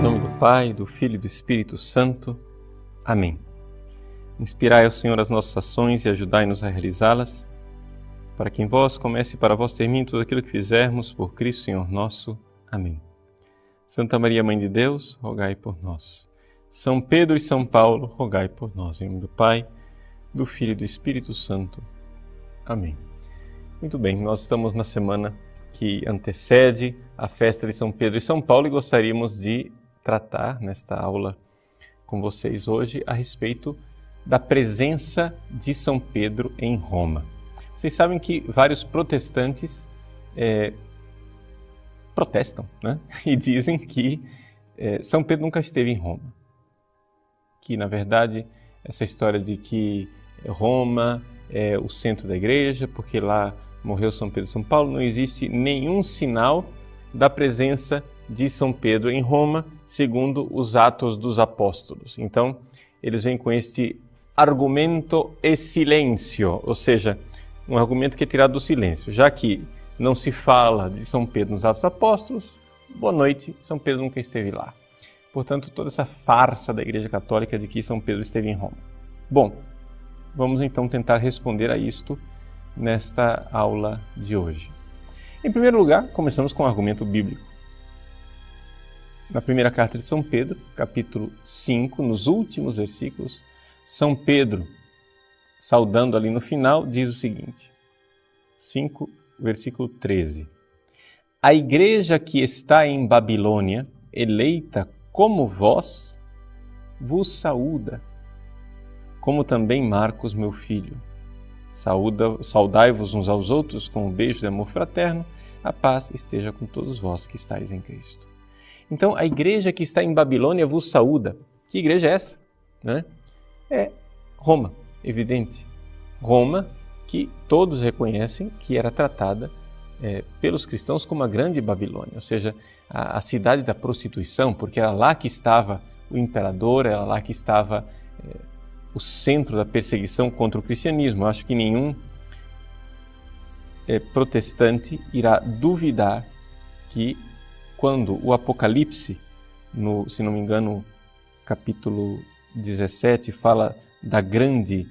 Em nome do Pai, do Filho e do Espírito Santo. Amém. Inspirai ao Senhor as nossas ações e ajudai-nos a realizá-las, para que em vós comece e para vós termine tudo aquilo que fizermos por Cristo Senhor nosso. Amém. Santa Maria, Mãe de Deus, rogai por nós. São Pedro e São Paulo, rogai por nós. Em nome do Pai, do Filho e do Espírito Santo. Amém. Muito bem, nós estamos na semana que antecede a festa de São Pedro e São Paulo e gostaríamos de tratar nesta aula com vocês hoje a respeito da presença de São Pedro em Roma. Vocês sabem que vários protestantes é, protestam né? e dizem que é, São Pedro nunca esteve em Roma. Que, na verdade, essa história de que Roma é o centro da igreja, porque lá morreu São Pedro e São Paulo, não existe nenhum sinal da presença de São Pedro em Roma, segundo os Atos dos Apóstolos. Então, eles vêm com este argumento e silêncio, ou seja, um argumento que é tirado do silêncio, já que não se fala de São Pedro nos Atos dos Apóstolos, boa noite, São Pedro nunca esteve lá. Portanto, toda essa farsa da Igreja Católica de que São Pedro esteve em Roma. Bom, vamos então tentar responder a isto nesta aula de hoje. Em primeiro lugar, começamos com o um argumento bíblico. Na primeira carta de São Pedro, capítulo 5, nos últimos versículos, São Pedro, saudando ali no final, diz o seguinte: 5, versículo 13. A igreja que está em Babilônia, eleita como vós, vos saúda, como também Marcos, meu filho Saudai-vos uns aos outros com um beijo de amor fraterno. A paz esteja com todos vós que estáis em Cristo. Então, a igreja que está em Babilônia vos saúda. Que igreja é essa? Né? É Roma, evidente. Roma, que todos reconhecem que era tratada é, pelos cristãos como a grande Babilônia, ou seja, a, a, cidade da prostituição, porque era lá que estava o imperador, era lá que estava é, o centro da perseguição contra o cristianismo. Eu acho que nenhum é, protestante irá duvidar que quando o Apocalipse, no, se não me engano, capítulo 17, fala da grande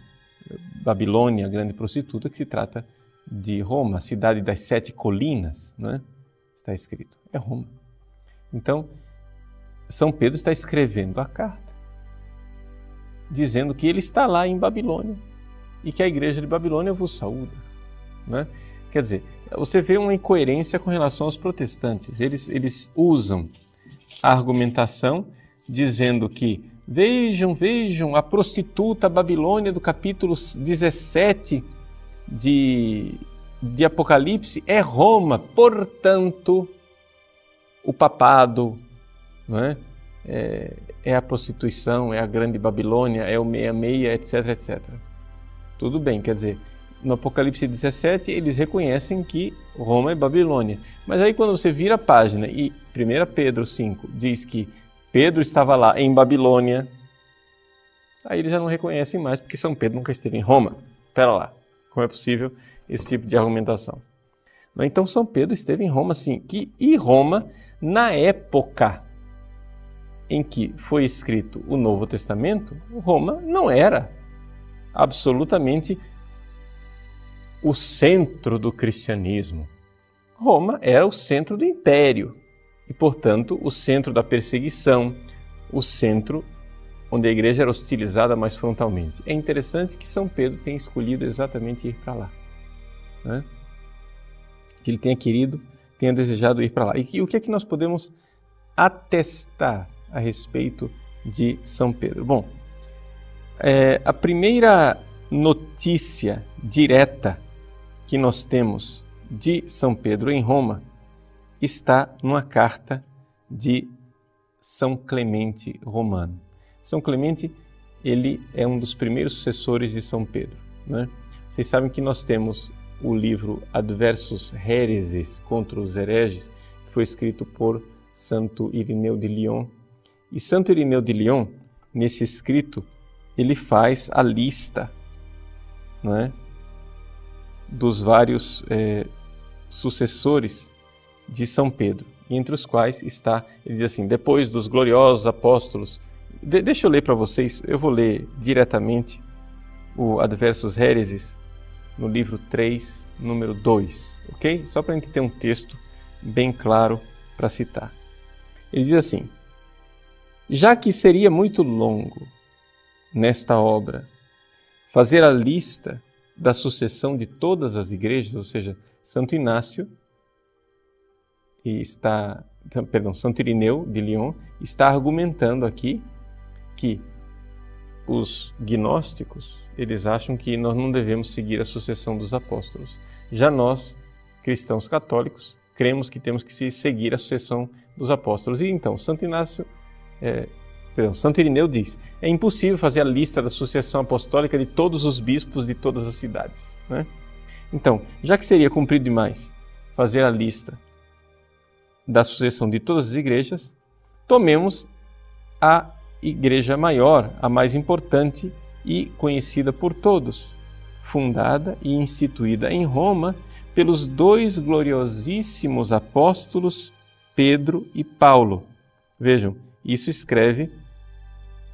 Babilônia, a grande prostituta, que se trata de Roma, a cidade das sete colinas, não é? está escrito. É Roma. Então, São Pedro está escrevendo a carta dizendo que ele está lá em Babilônia e que a igreja de Babilônia vos saúda. Né? Quer dizer, você vê uma incoerência com relação aos protestantes. Eles, eles usam a argumentação dizendo que vejam, vejam, a prostituta Babilônia do capítulo 17 de, de Apocalipse é Roma, portanto, o papado, não é? é, é a prostituição, é a grande Babilônia, é o meia-meia, etc, etc. Tudo bem, quer dizer, no Apocalipse 17 eles reconhecem que Roma é Babilônia. Mas aí quando você vira a página e 1 Pedro 5 diz que Pedro estava lá em Babilônia, aí eles já não reconhecem mais porque São Pedro nunca esteve em Roma. Espera lá, como é possível esse tipo de argumentação? Então São Pedro esteve em Roma sim, que, e Roma na época em que foi escrito o Novo Testamento, Roma não era absolutamente o centro do cristianismo. Roma era o centro do império e, portanto, o centro da perseguição, o centro onde a igreja era hostilizada mais frontalmente. É interessante que São Pedro tenha escolhido exatamente ir para lá. Né? Que ele tenha querido, tenha desejado ir para lá. E o que é que nós podemos atestar a respeito de São Pedro? Bom, é, a primeira notícia direta que nós temos de São Pedro em Roma está numa carta de São Clemente Romano. São Clemente ele é um dos primeiros sucessores de São Pedro. Né? Vocês sabem que nós temos o livro Adversus Hereses contra os hereges, que foi escrito por Santo Irineu de Lyon e Santo Irineu de Lyon, nesse escrito, ele faz a lista é, dos vários é, sucessores de São Pedro. entre os quais está, ele diz assim, depois dos gloriosos apóstolos. De, deixa eu ler para vocês, eu vou ler diretamente o Adversus Hereses no livro 3, número 2, ok? Só para a gente ter um texto bem claro para citar. Ele diz assim: Já que seria muito longo nesta obra fazer a lista da sucessão de todas as igrejas, ou seja, Santo Inácio e está, perdão, Santo Irineu de Lyon está argumentando aqui que os gnósticos, eles acham que nós não devemos seguir a sucessão dos apóstolos. Já nós, cristãos católicos, cremos que temos que seguir a sucessão dos apóstolos. E então, Santo Inácio, é, perdão, Santo Irineu diz: é impossível fazer a lista da sucessão apostólica de todos os bispos de todas as cidades. Né? Então, já que seria cumprido demais fazer a lista da sucessão de todas as igrejas, tomemos a igreja maior, a mais importante e conhecida por todos, fundada e instituída em Roma pelos dois gloriosíssimos apóstolos Pedro e Paulo. Vejam, isso escreve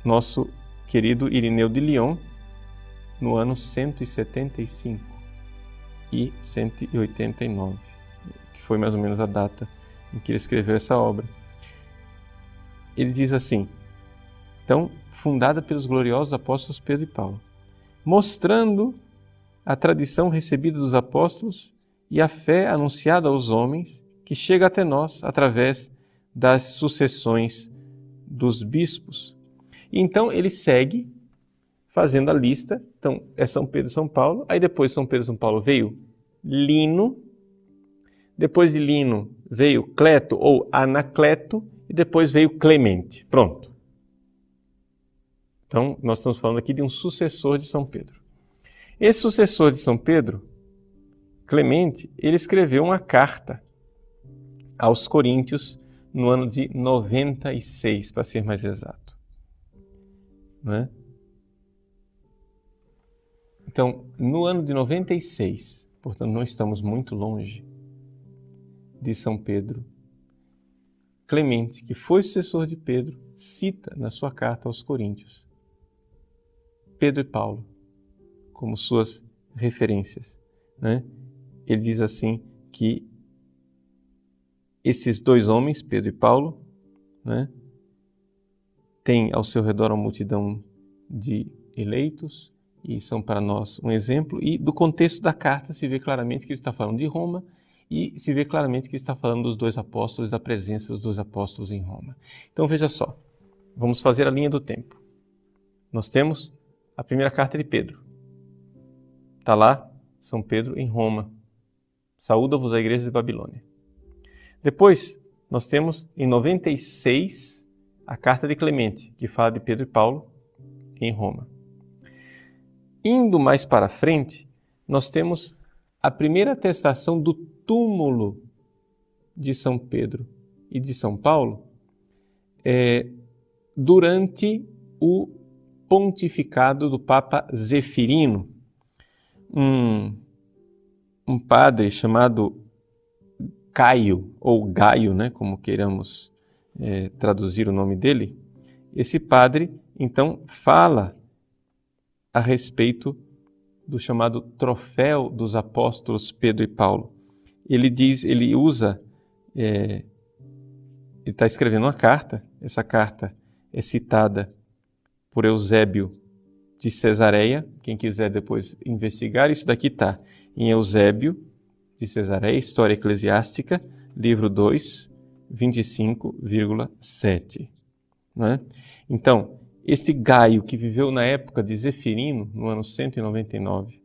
nosso querido Irineu de Lyon no ano 175 e 189, que foi mais ou menos a data em que ele escreveu essa obra. Ele diz assim: então, fundada pelos gloriosos apóstolos Pedro e Paulo, mostrando a tradição recebida dos apóstolos e a fé anunciada aos homens que chega até nós através das sucessões dos bispos. E então ele segue fazendo a lista. Então é São Pedro São Paulo. Aí depois de São Pedro São Paulo veio Lino. Depois de Lino veio Cleto ou Anacleto. E depois veio Clemente. Pronto. Então, nós estamos falando aqui de um sucessor de São Pedro. Esse sucessor de São Pedro, Clemente, ele escreveu uma carta aos Coríntios no ano de 96, para ser mais exato. Né? Então, no ano de 96, portanto, não estamos muito longe de São Pedro, Clemente, que foi sucessor de Pedro, cita na sua carta aos Coríntios Pedro e Paulo como suas referências. Né? Ele diz assim que esses dois homens, Pedro e Paulo, né, têm ao seu redor uma multidão de eleitos e são para nós um exemplo. E do contexto da carta se vê claramente que ele está falando de Roma e se vê claramente que ele está falando dos dois apóstolos, da presença dos dois apóstolos em Roma. Então veja só, vamos fazer a linha do tempo. Nós temos a primeira carta de Pedro. Está lá, São Pedro em Roma. Saúda-vos a igreja de Babilônia. Depois, nós temos em 96 a carta de Clemente, que fala de Pedro e Paulo em Roma. Indo mais para frente, nós temos a primeira atestação do túmulo de São Pedro e de São Paulo é, durante o pontificado do Papa Zefirino, um, um padre chamado Caio, ou Gaio, né, como queiramos é, traduzir o nome dele. Esse padre, então, fala a respeito do chamado troféu dos apóstolos Pedro e Paulo. Ele diz, ele usa, é, ele está escrevendo uma carta, essa carta é citada por Eusébio de Cesareia. Quem quiser depois investigar, isso daqui está em Eusébio de Cesareia, História Eclesiástica, livro 2, 25,7. Né? Então, este Gaio que viveu na época de Zefirino, no ano 199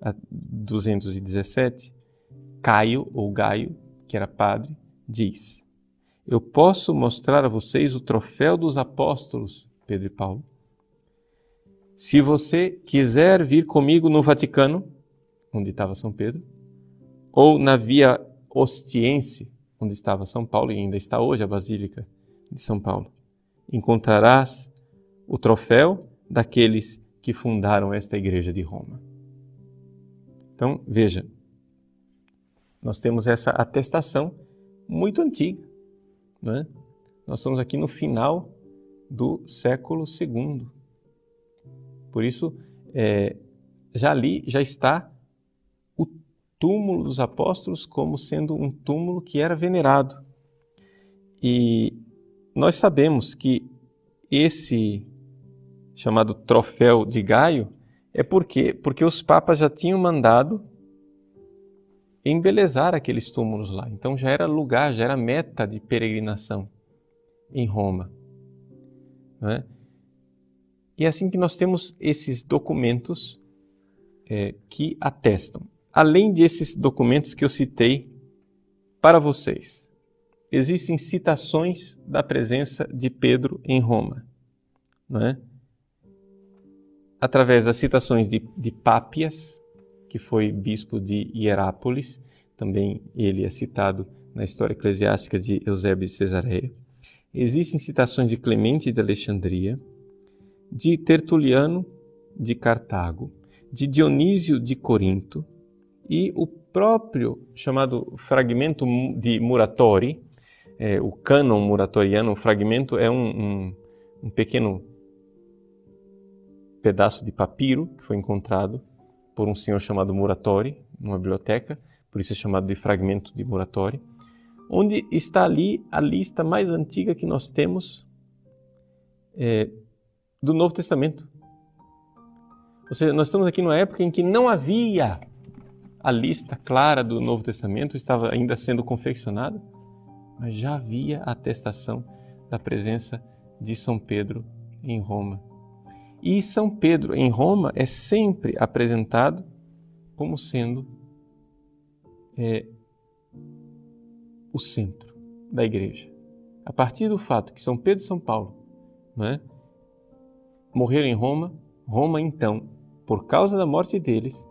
a 217, Caio ou Gaio, que era padre, diz: Eu posso mostrar a vocês o troféu dos apóstolos, Pedro e Paulo, se você quiser vir comigo no Vaticano, onde estava São Pedro, ou na Via Ostiense, onde estava São Paulo e ainda está hoje a Basílica de São Paulo, encontrarás o troféu daqueles que fundaram esta igreja de Roma. Então, veja, nós temos essa atestação muito antiga Né? Nós estamos aqui no final do século II. Por isso, é, já ali já está túmulo dos apóstolos como sendo um túmulo que era venerado. E nós sabemos que esse chamado troféu de Gaio é porque porque os papas já tinham mandado embelezar aqueles túmulos lá. Então já era lugar, já era meta de peregrinação em Roma. É? E é assim que nós temos esses documentos é, que atestam. Além desses documentos que eu citei para vocês, existem citações da presença de Pedro em Roma. Não é? Através das citações de, de Pápias, que foi bispo de Hierápolis, também ele é citado na história eclesiástica de Eusébio de Cesareia. Existem citações de Clemente de Alexandria, de Tertuliano de Cartago, de Dionísio de Corinto e o próprio chamado fragmento de Muratori, é, o cânon muratoriano, o fragmento é um, um, um pequeno pedaço de papiro que foi encontrado por um senhor chamado Muratori, numa biblioteca, por isso é chamado de fragmento de Muratori, onde está ali a lista mais antiga que nós temos é, do Novo Testamento. Ou seja, nós estamos aqui numa época em que não havia a lista clara do Novo Testamento, estava ainda sendo confeccionada, mas já havia a atestação da presença de São Pedro em Roma. E São Pedro em Roma é sempre apresentado como sendo é, o centro da igreja. A partir do fato que São Pedro e São Paulo é, morreram em Roma, Roma então, por causa da morte deles,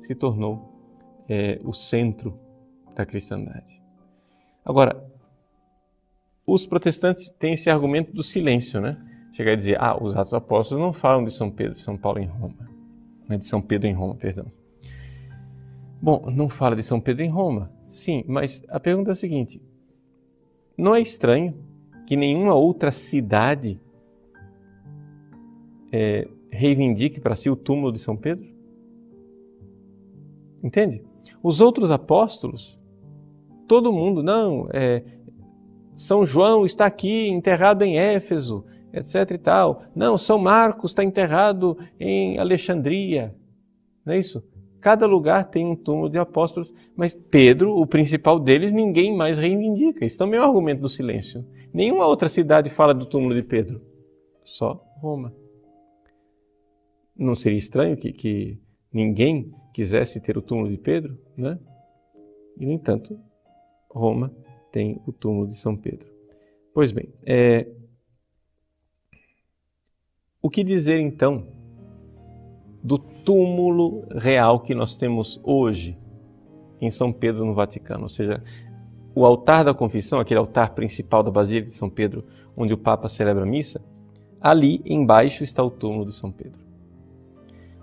se tornou é, o centro da cristandade. Agora, os protestantes têm esse argumento do silêncio, né? chegar a dizer, ah, os Atos Apóstolos não falam de São Pedro, São Paulo em Roma. Né, de São Pedro em Roma, perdão. Bom, não fala de São Pedro em Roma, sim, mas a pergunta é a seguinte: não é estranho que nenhuma outra cidade é, reivindique para si o túmulo de São Pedro? Entende? Os outros apóstolos, todo mundo, não, é, São João está aqui enterrado em Éfeso, etc e tal. Não, São Marcos está enterrado em Alexandria. Não é isso? Cada lugar tem um túmulo de apóstolos, mas Pedro, o principal deles, ninguém mais reivindica. Isso também é um argumento do silêncio. Nenhuma outra cidade fala do túmulo de Pedro, só Roma. Não seria estranho que, que ninguém quisesse ter o túmulo de Pedro, né? E, no entanto, Roma tem o túmulo de São Pedro. Pois bem, é, o que dizer então do túmulo real que nós temos hoje em São Pedro, no Vaticano? Ou seja, o altar da confissão, aquele altar principal da Basílica de São Pedro, onde o Papa celebra a missa, ali embaixo está o túmulo de São Pedro.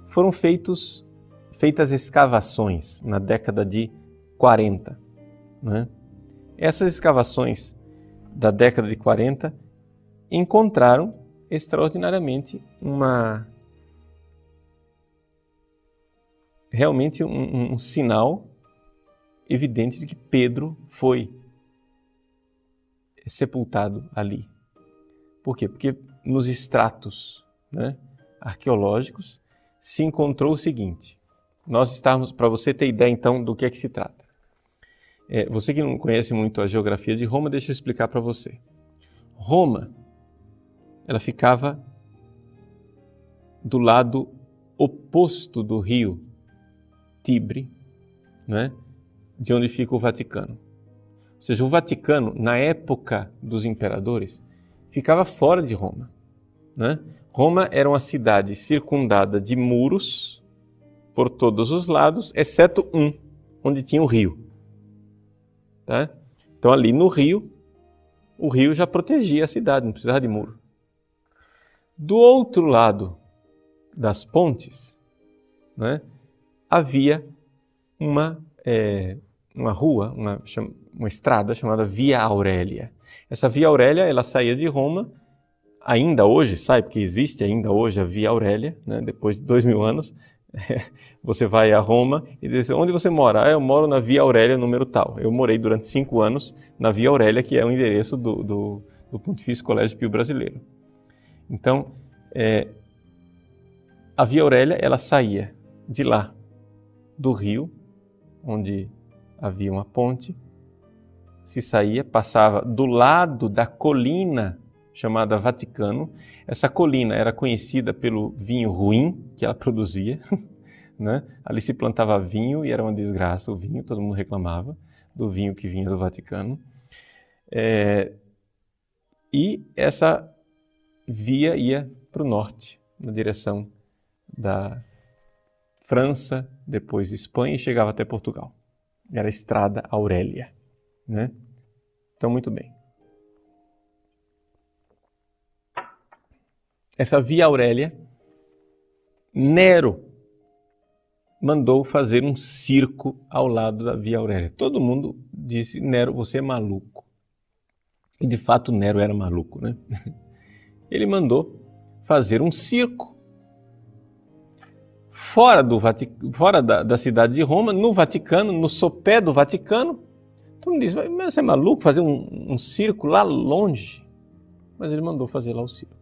Foram feitos, feitas escavações na década de 40. Né? Essas escavações da década de 40 encontraram extraordinariamente uma realmente um, um, sinal evidente de que Pedro foi sepultado ali. Por quê? Porque nos estratos né, arqueológicos se encontrou o seguinte. Nós estávamos, para você ter ideia então do que é que se trata. É, você que não conhece muito a geografia de Roma, deixa eu explicar para você. Roma ela ficava do lado oposto do rio Tibre, né? de onde fica o Vaticano. Ou seja, o Vaticano, na época dos imperadores, ficava fora de Roma. Né? Roma era uma cidade circundada de muros por todos os lados, exceto um, onde tinha o rio. Tá? Então, ali no rio, o rio já protegia a cidade, não precisava de muro. Do outro lado das pontes, né, havia uma, é, uma rua, uma, uma estrada chamada Via Aurélia. Essa Via Aurélia, ela saía de Roma, ainda hoje sai, porque existe ainda hoje a Via Aurélia, né? depois de dois mil anos, você vai a Roma e diz, onde você mora? Ah, eu moro na Via Aurélia, número tal. Eu morei durante cinco anos na Via Aurélia, que é o endereço do, do, do Pontifício Colégio Pio Brasileiro. Então, é, a Via Aurélia, ela saía de lá, do rio, onde havia uma ponte, se saía, passava do lado da colina chamada Vaticano. Essa colina era conhecida pelo vinho ruim que ela produzia. Né? Ali se plantava vinho e era uma desgraça o vinho, todo mundo reclamava do vinho que vinha do Vaticano. É... E essa via ia para o norte, na direção da França, depois Espanha e chegava até Portugal. Era a Estrada Aurélia. Né? Então, muito bem. Essa Via Aurélia, Nero mandou fazer um circo ao lado da Via Aurélia. Todo mundo disse: Nero, você é maluco. E de fato, Nero era maluco, né? Ele mandou fazer um circo fora, do Vatic... fora da, da, cidade de Roma, no Vaticano, no sopé do Vaticano. Todo mundo disse: Mas você é maluco fazer um, um circo lá longe? Mas ele mandou fazer lá o circo.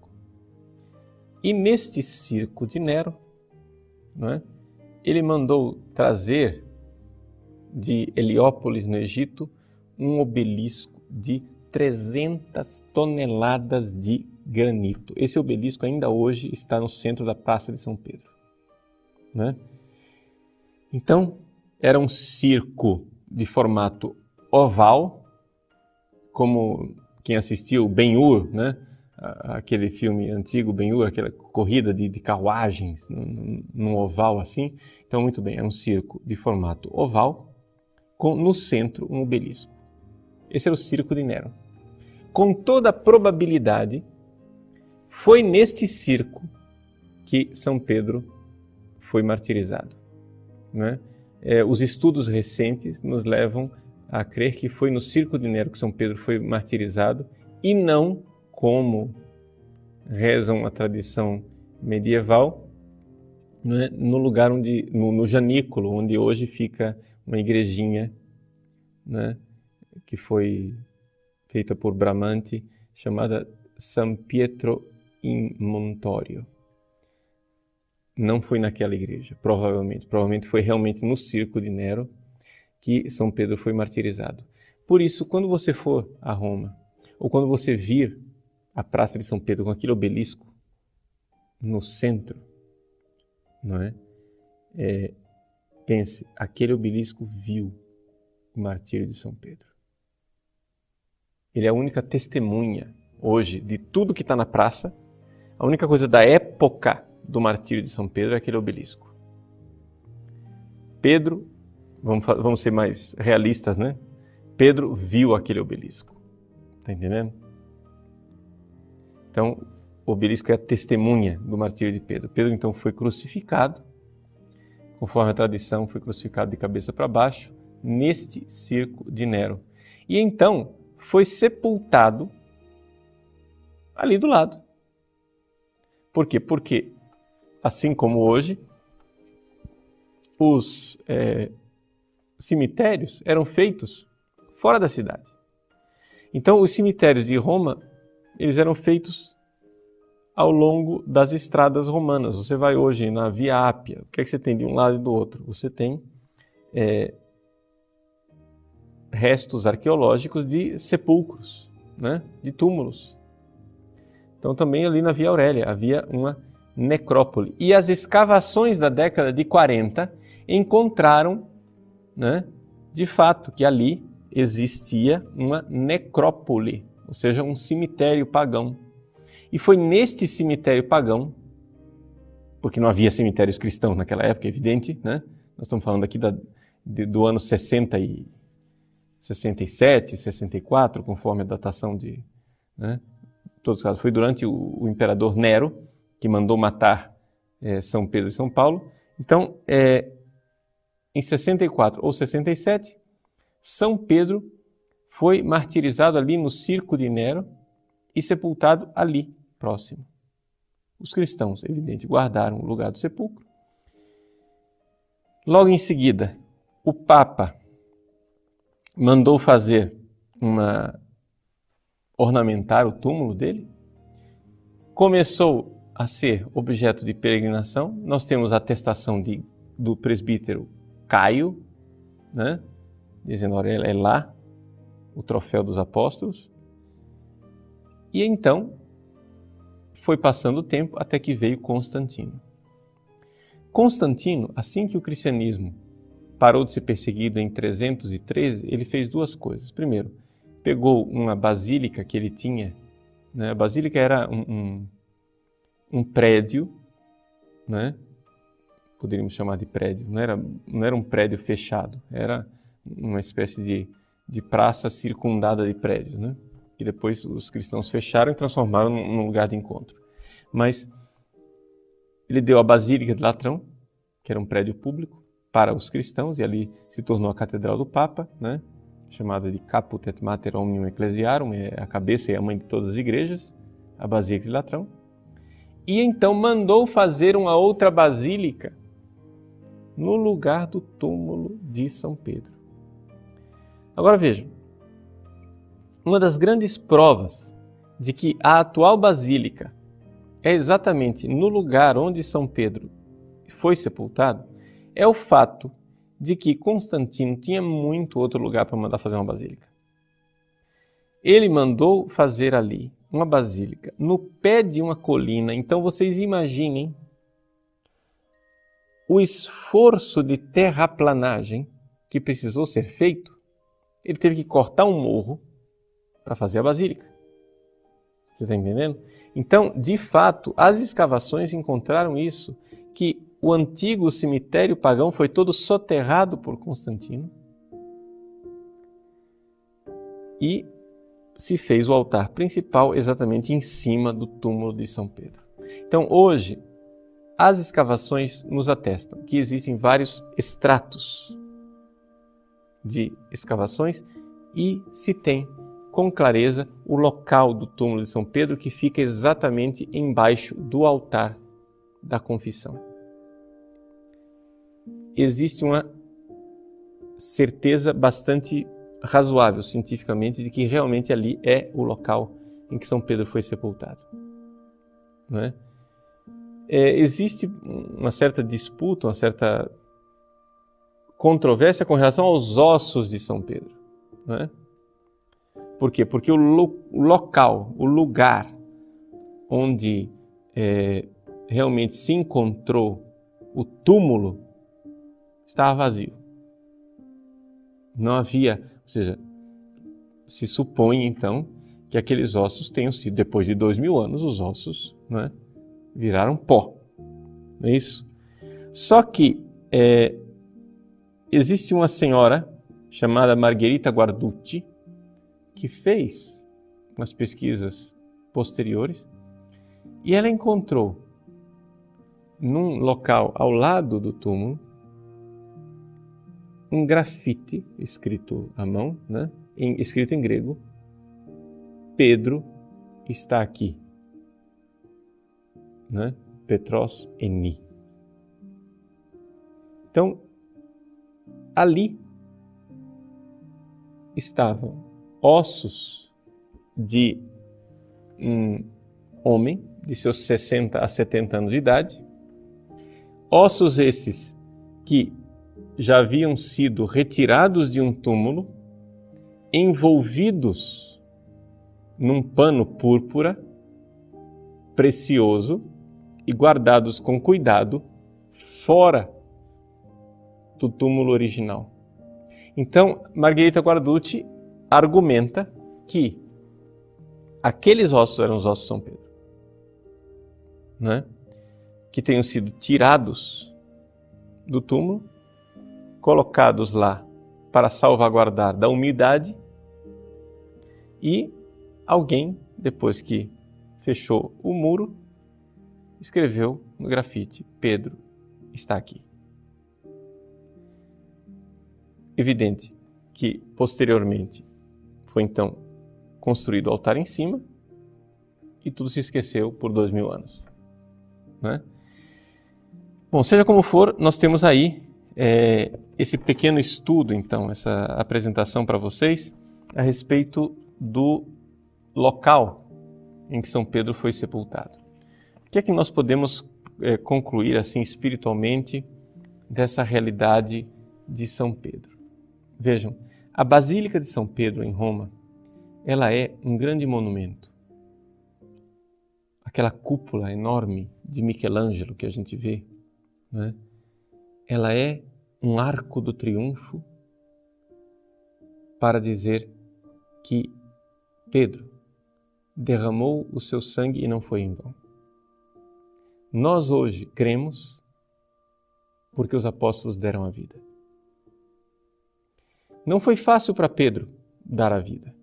E neste circo de Nero, é, ele mandou trazer de Heliópolis, no Egito, um obelisco de 300 toneladas de granito. Esse obelisco ainda hoje está no centro da Praça de São Pedro. Né? Então, era um circo de formato oval, como quem assistiu Ben-Hur, né? Aquele filme antigo, Ben-Hur, aquela corrida de, de carruagens num, num, oval assim. Então, muito bem, é um circo de formato oval, com no centro um obelisco. Esse era o circo de Nero. Com toda probabilidade, foi neste circo que São Pedro foi martirizado. Né? É, os estudos recentes nos levam a crer que foi no circo de Nero que São Pedro foi martirizado e não como rezam a tradição medieval, né, no lugar onde, no, no, Janículo, onde hoje fica uma igrejinha, né, que foi feita por Bramante, chamada San Pietro in Montorio. Não foi naquela igreja, provavelmente. Provavelmente foi realmente no circo de Nero que São Pedro foi martirizado. Por isso, quando você for a Roma, ou quando você vir a Praça de São Pedro com aquele obelisco no centro, não é? é pense, aquele obelisco viu o martírio de São Pedro. Ele é a única testemunha hoje de tudo que está na praça. A única coisa da época do martírio de São Pedro é aquele obelisco. Pedro, vamos, vamos ser mais realistas, né? Pedro viu aquele obelisco. Está entendendo? Então, o obelisco é a testemunha do martírio de Pedro. Pedro então foi crucificado, conforme a tradição, foi crucificado de cabeça para baixo, neste circo de Nero. E então foi sepultado ali do lado. Por quê? Porque, assim como hoje, os é, cemitérios eram feitos fora da cidade. Então, os cemitérios de Roma eles eram feitos ao longo das estradas romanas. Você vai hoje na Via Ápia, o que é que você tem de um lado e do outro? Você tem é, restos arqueológicos de sepulcros, né? de túmulos. Então também ali na Via Aurélia havia uma necrópole. E as escavações da década de 40 encontraram, né, de fato, que ali existia uma necrópole ou seja, um cemitério pagão. E foi neste cemitério pagão, porque não havia cemitérios cristãos naquela época, é evidente, né? Nós estamos falando aqui da, de, do ano 60 e 67, 64, conforme a datação de. Né? Em todos os casos, foi durante o, o imperador Nero que mandou matar é, São Pedro e São Paulo. Então, é, em 64 ou 67, São Pedro foi martirizado ali no circo de Nero e sepultado ali, próximo. Os cristãos, evidente, guardaram o lugar do sepulcro. Logo em seguida, o Papa mandou fazer uma ornamentar o túmulo dele. Começou a ser objeto de peregrinação. Nós temos a atestação de, do presbítero Caio, né? dizendo, olha, é lá o troféu dos apóstolos. E então foi passando o tempo até que veio Constantino. Constantino, assim que o cristianismo parou de ser perseguido em 313, ele fez duas coisas. Primeiro, pegou uma basílica que ele tinha, né? a basílica era um, um, um prédio, né? poderíamos chamar de prédio, não era, não era um prédio fechado, era uma espécie de, de praça circundada de prédios, né? que depois os cristãos fecharam e transformaram num lugar de encontro. Mas ele deu a Basílica de Latrão, que era um prédio público, para os cristãos, e ali se tornou a Catedral do Papa, né? chamada de Caput et Mater Omnium Ecclesiarum, é a cabeça e a mãe de todas as igrejas, a Basílica de Latrão. E então mandou fazer uma outra basílica no lugar do túmulo de São Pedro. Agora vejam, uma das grandes provas de que a atual basílica é exatamente no lugar onde São Pedro foi sepultado é o fato de que Constantino tinha muito outro lugar para mandar fazer uma basílica. Ele mandou fazer ali uma basílica no pé de uma colina. Então vocês imaginem o esforço de terraplanagem que precisou ser feito. Ele teve que cortar um morro para fazer a basílica. Você está entendendo? Então, de fato, as escavações encontraram isso, que o antigo cemitério pagão foi todo soterrado por Constantino e se fez o altar principal exatamente em cima do túmulo de São Pedro. Então, hoje, as escavações nos atestam que existem vários estratos de escavações e se tem com clareza o local do túmulo de São Pedro que fica exatamente embaixo do altar da confissão. Existe uma certeza bastante razoável cientificamente de que realmente ali é o local em que São Pedro foi sepultado. Não é? É, existe uma certa disputa, uma certa controvérsia com relação aos ossos de São Pedro. Não é? Por quê? Porque o, lo, local, o lugar onde é, realmente se encontrou o túmulo estava vazio. Não havia, ou seja, se supõe então que aqueles ossos tenham sido, depois de dois mil anos, os ossos né, viraram pó. Não é isso? Só que é, existe uma senhora chamada Margherita Guarducci, que fez umas pesquisas posteriores e ela encontrou num local ao lado do túmulo um grafite escrito à mão, né? Em, escrito em grego: Pedro está aqui. Né? Petros eni. Então, ali estavam ossos de um homem de seus 60 a 70 anos de idade, ossos esses que já haviam sido retirados de um túmulo, envolvidos num pano púrpura precioso e guardados com cuidado fora do túmulo original. Então, Margherita Guarducci argumenta que aqueles ossos eram os ossos de São Pedro, né? que tenham sido tirados do túmulo, colocados lá para salvaguardar da umidade e alguém, depois que fechou o muro, escreveu no grafite: Pedro está aqui. Evidente que, posteriormente, Foi então construído o altar em cima e tudo se esqueceu por dois mil anos. Né? Bom, seja como for, nós temos aí é, esse pequeno estudo, então, essa apresentação para vocês a respeito do local em que São Pedro foi sepultado. O que é que nós podemos é, concluir assim espiritualmente dessa realidade de São Pedro? Vejam, a Basílica de São Pedro em Roma, ela é um grande monumento. Aquela cúpula enorme de Michelangelo que a gente vê, né? ela é um arco do triunfo para dizer que Pedro derramou o seu sangue e não foi em vão. Nós hoje cremos porque os apóstolos deram a vida. Não foi fácil para Pedro dar a vida.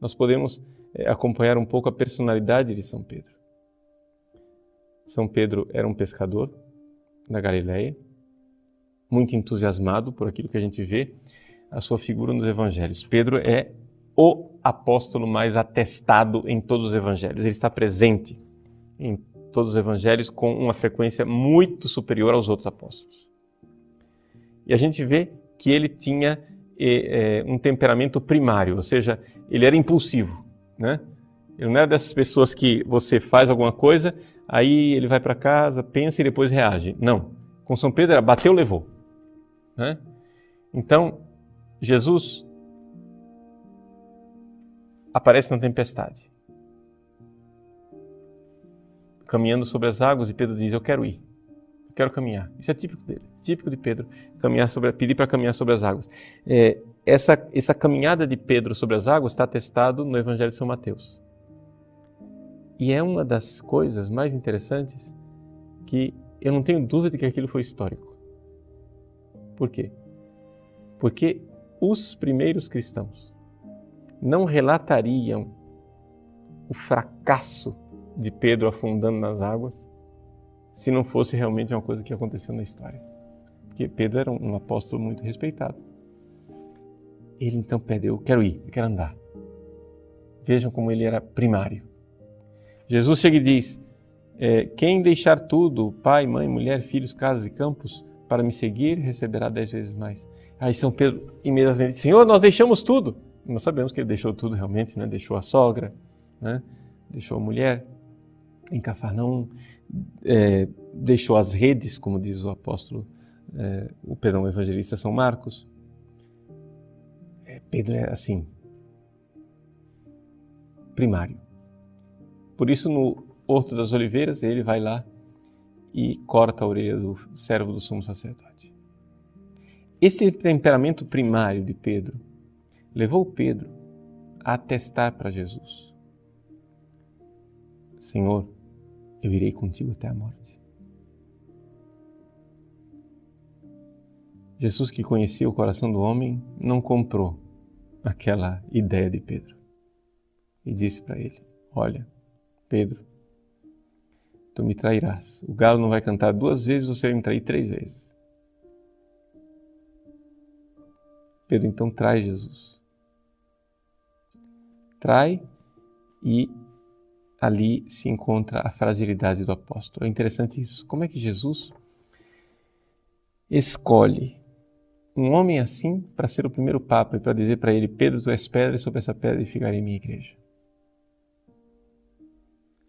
Nós podemos eh, acompanhar um pouco a personalidade de São Pedro. São Pedro era um pescador na Galileia, muito entusiasmado por aquilo que a gente vê a sua figura nos evangelhos. Pedro é o apóstolo mais atestado em todos os evangelhos. Ele está presente em todos os evangelhos com uma frequência muito superior aos outros apóstolos. E a gente vê que ele tinha é, um temperamento primário, ou seja, ele era impulsivo, né? Ele não era dessas pessoas que você faz alguma coisa, aí ele vai para casa, pensa e depois reage. Não. Com São Pedro era bateu, levou. Né? Então, Jesus aparece na tempestade, caminhando sobre as águas, e Pedro diz: Eu quero ir, quero caminhar. Isso é típico dele, típico de Pedro, caminhar sobre, pedir para caminhar sobre as águas. É, essa, essa caminhada de Pedro sobre as águas está atestado no Evangelho de São Mateus. E é uma das coisas mais interessantes que eu não tenho dúvida de que aquilo foi histórico. Por quê? Porque os primeiros cristãos não relatariam o fracasso de Pedro afundando nas águas se não fosse realmente uma coisa que aconteceu na história. Porque Pedro era um apóstolo muito respeitado. Ele então pede: Eu quero ir, eu quero andar. Vejam como ele era primário. Jesus chega e diz: é, Quem deixar tudo, pai, mãe, mulher, filhos, casas e campos, para me seguir, receberá dez vezes mais. Aí São Pedro imediatamente diz: Senhor, nós deixamos tudo. Nós sabemos que ele deixou tudo realmente, né? deixou a sogra, né? deixou a mulher em Cafarnaum, é, deixou as redes, como diz o apóstolo, é, o perdão, o evangelista São Marcos. É, Pedro é assim, primário. Por isso, no Horto das Oliveiras, ele vai lá e corta a orelha do servo do sumo sacerdote. Esse temperamento primário de Pedro levou Pedro a atestar para Jesus: Senhor, eu irei contigo até a morte. Jesus, que conhecia o coração do homem, não comprou aquela ideia de Pedro e disse para ele: Olha, Pedro, tu me trairás. O galo não vai cantar duas vezes, você vai me trair três vezes. Pedro então traz Jesus trai e ali se encontra a fragilidade do apóstolo. É interessante isso. Como é que Jesus escolhe um homem assim para ser o primeiro papa e para dizer para ele: Pedro, tu és pedra e sobre essa pedra edificarei minha igreja?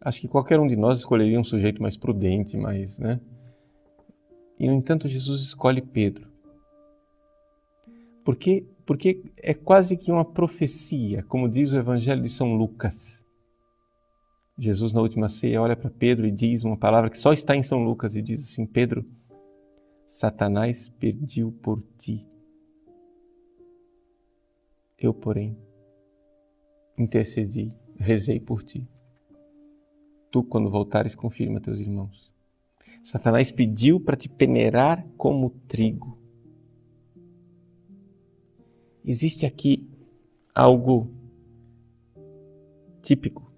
Acho que qualquer um de nós escolheria um sujeito mais prudente, mais, né? E no entanto, Jesus escolhe Pedro. Porque porque é quase que uma profecia, como diz o Evangelho de São Lucas. Jesus, na última ceia, olha para Pedro e diz uma palavra que só está em São Lucas e diz assim: Pedro, Satanás pediu por ti. Eu, porém, intercedi, rezei por ti. Tu, quando voltares, confirma teus irmãos. Satanás pediu para te peneirar como trigo existe aqui algo típico,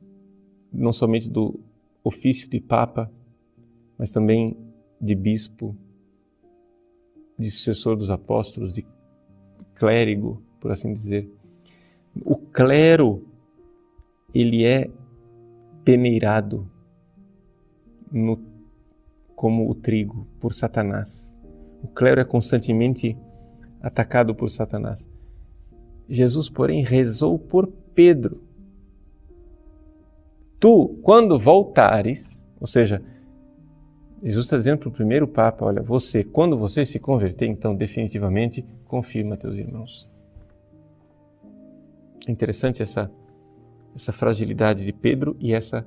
não somente do ofício de Papa, mas também de bispo, de sucessor dos apóstolos, de clérigo, por assim dizer. O clero ele é peneirado no, como o trigo por Satanás. O clero é constantemente atacado por Satanás. Jesus, porém, rezou por Pedro. Tu, quando voltares, ou seja, Jesus está dizendo para o primeiro Papa: olha, você, quando você se converter, então definitivamente confirma teus irmãos. É interessante essa, essa fragilidade de Pedro e essa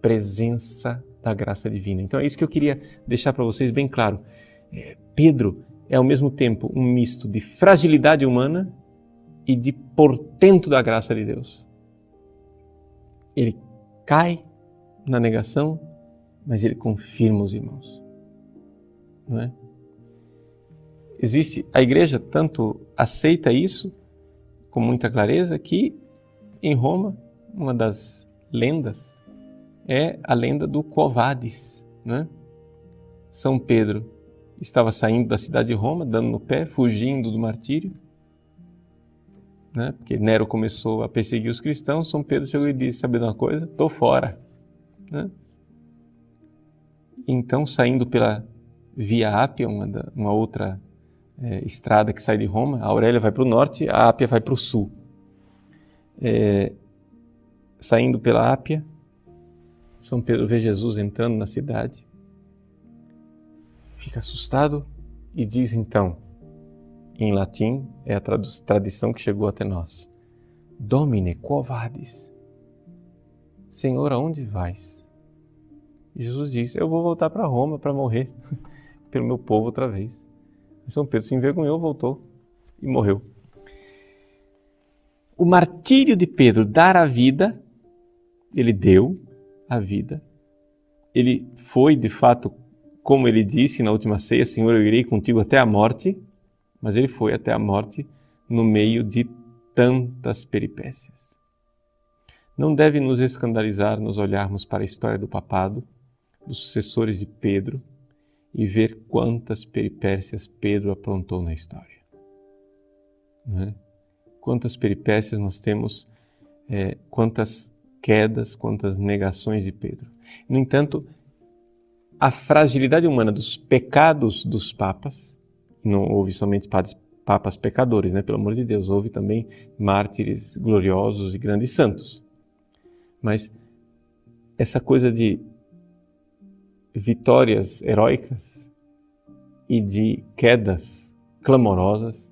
presença da graça divina. Então é isso que eu queria deixar para vocês bem claro. É, Pedro é ao mesmo tempo um misto de fragilidade humana e de portento da graça de Deus. Ele cai na negação, mas ele confirma os irmãos. Não é? Existe a igreja tanto aceita isso com muita clareza que em Roma uma das lendas é a lenda do Covades, né? São Pedro estava saindo da cidade de Roma, dando no pé, fugindo do martírio, né? Porque Nero começou a perseguir os cristãos. São Pedro chegou e disse: "Sabe uma coisa? Tô fora", né? Então, saindo pela Via Ápia, uma, da, uma outra é, estrada que sai de Roma, a Aurélia vai para o norte, a Ápia vai para o sul. É, saindo pela Ápia, São Pedro vê Jesus entrando na cidade, fica assustado e diz então, em latim, é a tradição que chegou até nós: Domine, quo vadis? Senhor, aonde vais? Jesus disse: Eu vou voltar para Roma para morrer pelo meu povo outra vez. São Pedro se envergonhou, voltou e morreu. O martírio de Pedro dar a vida, ele deu a vida. Ele foi, de fato, como ele disse na última ceia: Senhor, eu irei contigo até a morte. Mas ele foi até a morte no meio de tantas peripécias. Não deve nos escandalizar nos olharmos para a história do papado dos sucessores de Pedro e ver quantas peripécias Pedro aprontou na história. Né? Quantas peripécias nós temos, é, quantas quedas, quantas negações de Pedro. No entanto, a fragilidade humana dos pecados dos papas, não houve somente papas pecadores, né? pelo amor de Deus, houve também mártires gloriosos e grandes santos. Mas essa coisa de vitórias heróicas e de quedas clamorosas,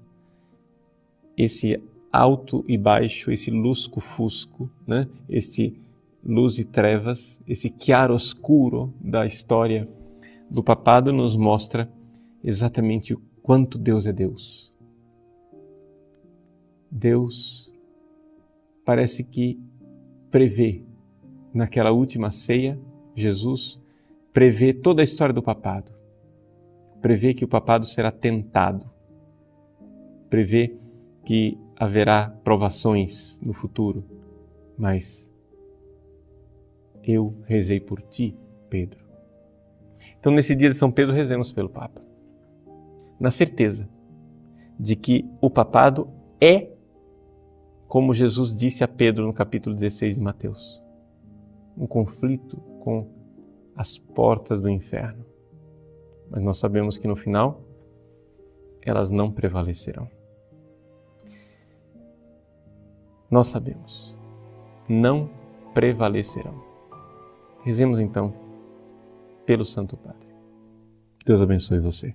esse alto e baixo, esse lusco-fusco, né? esse luz e trevas, esse chiaroscuro da história do papado nos mostra exatamente o quanto Deus é Deus. Deus parece que prevê naquela última ceia, Jesus prevê toda a história do papado, prevê que o papado será tentado, prevê que haverá provações no futuro, mas eu rezei por ti, Pedro. Então, nesse dia de São Pedro, rezemos pelo Papa, na certeza de que o papado é como Jesus disse a Pedro no capítulo 16 de Mateus, um conflito com as portas do inferno. Mas nós sabemos que no final elas não prevalecerão. Nós sabemos, não prevalecerão. Rezemos então pelo Santo Padre. Deus abençoe você.